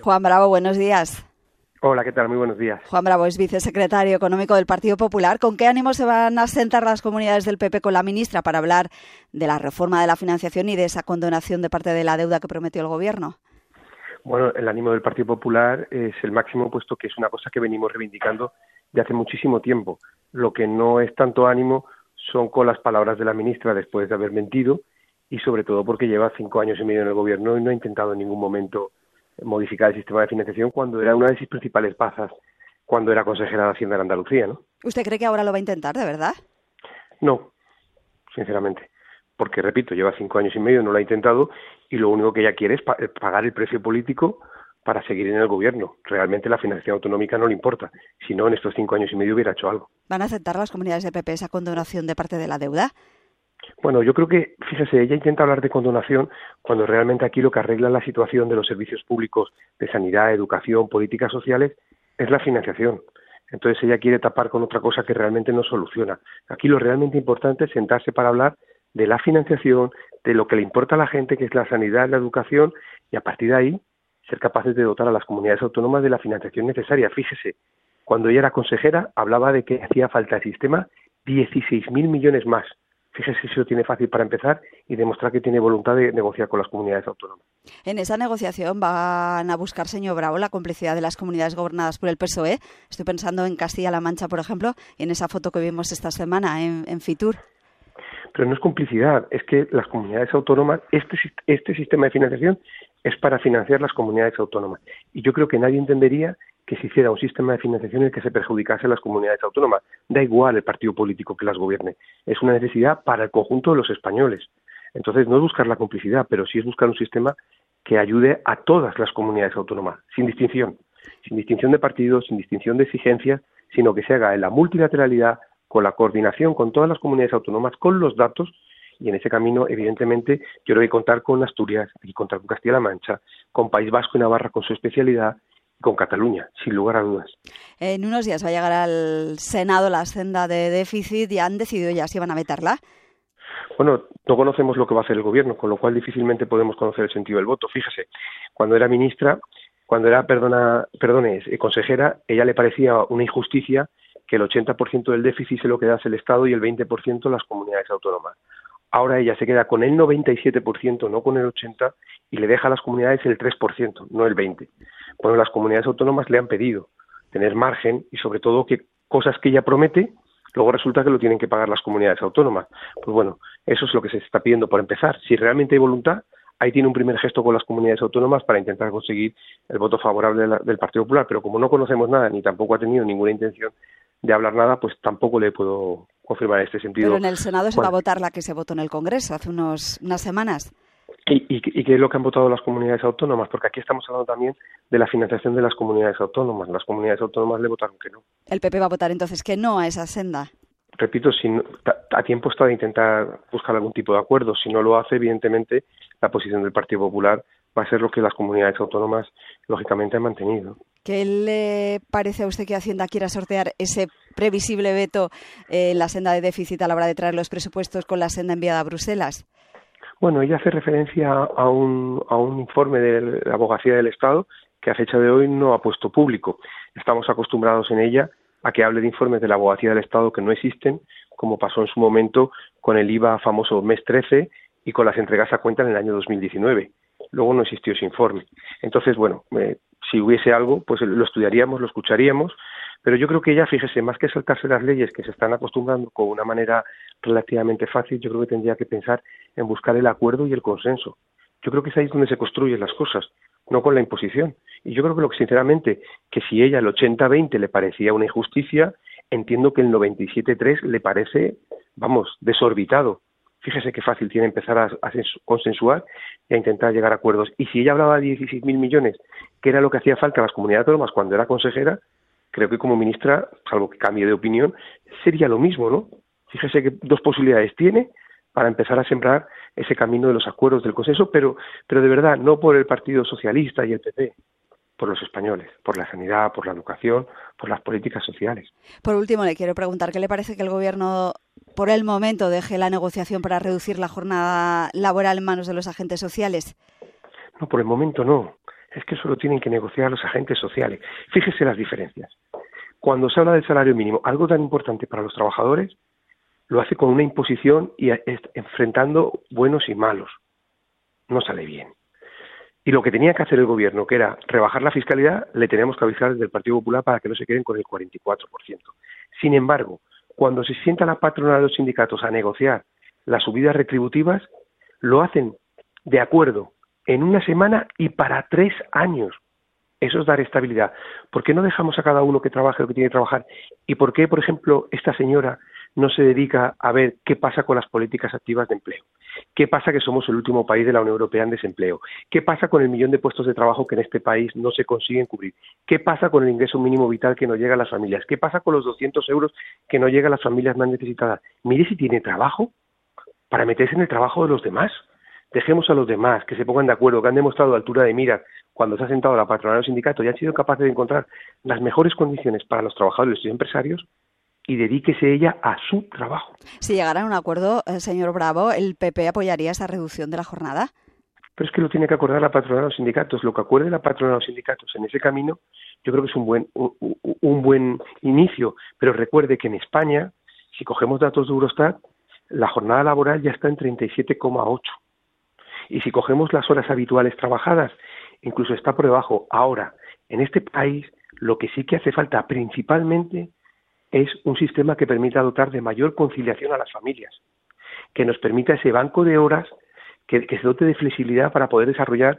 Juan Bravo, buenos días. Hola, ¿qué tal? Muy buenos días. Juan Bravo es vicesecretario económico del Partido Popular. ¿Con qué ánimo se van a sentar las comunidades del PP con la ministra para hablar de la reforma de la financiación y de esa condonación de parte de la deuda que prometió el Gobierno? Bueno, el ánimo del Partido Popular es el máximo, puesto que es una cosa que venimos reivindicando de hace muchísimo tiempo. Lo que no es tanto ánimo son con las palabras de la ministra después de haber mentido y sobre todo porque lleva cinco años y medio en el Gobierno y no ha intentado en ningún momento modificar el sistema de financiación cuando era una de sus principales bazas cuando era consejera de Hacienda en Andalucía, ¿no? ¿Usted cree que ahora lo va a intentar, de verdad? No, sinceramente. Porque, repito, lleva cinco años y medio, no lo ha intentado y lo único que ella quiere es eh, pagar el precio político para seguir en el gobierno. Realmente la financiación autonómica no le importa. Si no, en estos cinco años y medio hubiera hecho algo. ¿Van a aceptar las comunidades de PP esa condonación de parte de la deuda? Bueno, yo creo que, fíjese, ella intenta hablar de condonación cuando realmente aquí lo que arregla la situación de los servicios públicos de sanidad, educación, políticas sociales es la financiación. Entonces ella quiere tapar con otra cosa que realmente no soluciona. Aquí lo realmente importante es sentarse para hablar de la financiación, de lo que le importa a la gente, que es la sanidad, la educación, y a partir de ahí ser capaces de dotar a las comunidades autónomas de la financiación necesaria. Fíjese, cuando ella era consejera hablaba de que hacía falta el sistema 16.000 millones más fíjese si lo tiene fácil para empezar y demostrar que tiene voluntad de negociar con las comunidades autónomas. En esa negociación van a buscar, señor Bravo, la complicidad de las comunidades gobernadas por el PSOE. Estoy pensando en Castilla-La Mancha, por ejemplo, y en esa foto que vimos esta semana en, Fitur. Pero no es complicidad, es que las comunidades autónomas, este, este sistema de financiación es para financiar las comunidades autónomas. Y yo creo que nadie entendería que se hiciera un sistema de financiación en el que se perjudicase a las comunidades autónomas. Da igual el partido político que las gobierne. Es una necesidad para el conjunto de los españoles. Entonces, no es buscar la complicidad, pero sí es buscar un sistema que ayude a todas las comunidades autónomas, sin distinción. Sin distinción de partidos, sin distinción de exigencias, sino que se haga en la multilateralidad, con la coordinación con todas las comunidades autónomas, con los datos y en ese camino, evidentemente, yo creo que contar con Asturias, que contar con Castilla-La Mancha, con País Vasco y Navarra con su especialidad con Cataluña, sin lugar a dudas. En unos días va a llegar al Senado la senda de déficit y han decidido ya si van a vetarla. Bueno, no conocemos lo que va a hacer el gobierno, con lo cual difícilmente podemos conocer el sentido del voto. Fíjese, cuando era ministra, cuando era, perdona, perdone, eh, consejera, ella le parecía una injusticia que el 80% del déficit se lo quedase el Estado y el 20% las comunidades autónomas. Ahora ella se queda con el 97%, no con el 80%, y le deja a las comunidades el 3%, no el 20%. Bueno, las comunidades autónomas le han pedido tener margen y sobre todo que cosas que ella promete, luego resulta que lo tienen que pagar las comunidades autónomas. Pues bueno, eso es lo que se está pidiendo por empezar. Si realmente hay voluntad, ahí tiene un primer gesto con las comunidades autónomas para intentar conseguir el voto favorable del Partido Popular, pero como no conocemos nada ni tampoco ha tenido ninguna intención de hablar nada, pues tampoco le puedo confirmar en este sentido. Pero en el Senado se va a votar la que se votó en el Congreso hace unos, unas semanas. ¿Y, y, qué es lo que han votado las comunidades autónomas? Porque aquí estamos hablando también de la financiación de las comunidades autónomas. Las comunidades autónomas le votaron que no. ¿El PP va a votar entonces que no a esa senda? Repito, si a tiempo está de intentar buscar algún tipo de acuerdo. Si no lo hace, evidentemente, la posición del Partido Popular va a ser lo que las comunidades autónomas, lógicamente, han mantenido. ¿Qué le parece a usted que Hacienda quiera sortear ese previsible veto en la senda de déficit a la hora de traer los presupuestos con la senda enviada a Bruselas? Bueno, ella hace referencia a un, a un informe de la abogacía del Estado que a fecha de hoy no ha puesto público. Estamos acostumbrados en ella a que hable de informes de la abogacía del Estado que no existen, como pasó en su momento con el IVA famoso mes 13 y con las entregas a cuenta en el año 2019. Luego no existió ese informe. Entonces, bueno, eh, si hubiese algo, pues lo estudiaríamos, lo escucharíamos, pero yo creo que ella, fíjese, más que saltarse las leyes que se están acostumbrando con una manera relativamente fácil, yo creo que tendría que pensar en buscar el acuerdo y el consenso. Yo creo que es ahí donde se construyen las cosas, no con la imposición. Y yo creo que lo que sinceramente, que si ella el 80-20 le parecía una injusticia, entiendo que el 97-3 le parece, vamos, desorbitado. Fíjese qué fácil tiene empezar a, consensuar y a intentar llegar a acuerdos. Y si ella hablaba de 16.000 millones, que era lo que hacía falta a las comunidades autónomas cuando era consejera, creo que como ministra, salvo que cambie de opinión, sería lo mismo, ¿no? Fíjese que dos posibilidades tiene para empezar a sembrar ese camino de los acuerdos del consenso, pero, pero de verdad, no por el Partido Socialista y el PP, por los españoles, por la sanidad, por la educación, por las políticas sociales. Por último, le quiero preguntar, ¿qué le parece que el Gobierno, por el momento, deje la negociación para reducir la jornada laboral en manos de los agentes sociales? No, por el momento no. es que eso lo tienen que negociar los agentes sociales. Fíjese las diferencias. Cuando se habla del salario mínimo, algo tan importante para los trabajadores, lo hace con una imposición y enfrentando buenos y malos. No sale bien. Y lo que tenía que hacer el gobierno, que era rebajar la fiscalidad, le tenemos que avisar desde el Partido Popular para que no se queden con el 44%. Sin embargo, cuando se sienta la patronal de los sindicatos a negociar las subidas retributivas, lo hacen de acuerdo en una semana y para tres años. Eso es dar estabilidad. ¿Por qué no dejamos a cada uno que trabaje lo que tiene que trabajar? ¿Y por qué, por ejemplo, esta señora no se dedica a ver qué pasa con las políticas activas de empleo? ¿Qué pasa que somos el último país de la Unión Europea en desempleo? ¿Qué pasa con el millón de puestos de trabajo que en este país no se consiguen cubrir? ¿Qué pasa con el ingreso mínimo vital que no llega a las familias? ¿Qué pasa con los 200 euros que no llega a las familias más necesitadas? Mire si tiene trabajo para meterse en el trabajo de los demás. Dejemos a los demás que se pongan de acuerdo, que han demostrado altura de miras cuando se ha sentado la patronal del sindicato y han sido capaces de encontrar las mejores condiciones para los trabajadores y empresarios y dedíquese ella a su trabajo. Si llegara a un acuerdo, eh, señor Bravo, ¿el PP apoyaría esa reducción de la jornada? Pero es que lo tiene que acordar la patronal de los sindicatos. Lo que acuerde la patronal de los sindicatos en ese camino, yo creo que es un buen, un buen inicio. Pero recuerde que en España, si cogemos datos de Eurostat, la jornada laboral ya está en 37,8. Y si cogemos las horas habituales trabajadas, incluso está por debajo. Ahora, en este país, lo que sí que hace falta principalmente es un sistema que permita dotar de mayor conciliación a las familias, que nos permita ese banco de horas que, se dote de flexibilidad para poder desarrollar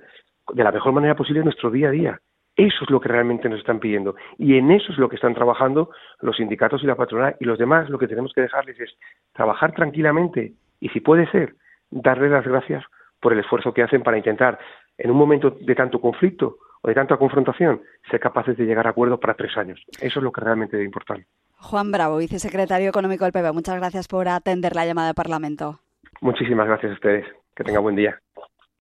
de la mejor manera posible nuestro día a día. Eso es lo que realmente nos están pidiendo y en eso es lo que están trabajando los sindicatos y la patronal y los demás lo que tenemos que dejarles es trabajar tranquilamente y si puede ser darles las gracias por el esfuerzo que hacen para intentar en un momento de tanto conflicto o de tanta confrontación ser capaces de llegar a acuerdos para tres años. Eso es lo que realmente debe importar. Juan Bravo, vicesecretario económico del PP, muchas gracias por atender la llamada del Parlamento. Muchísimas gracias a ustedes. Que tenga buen día.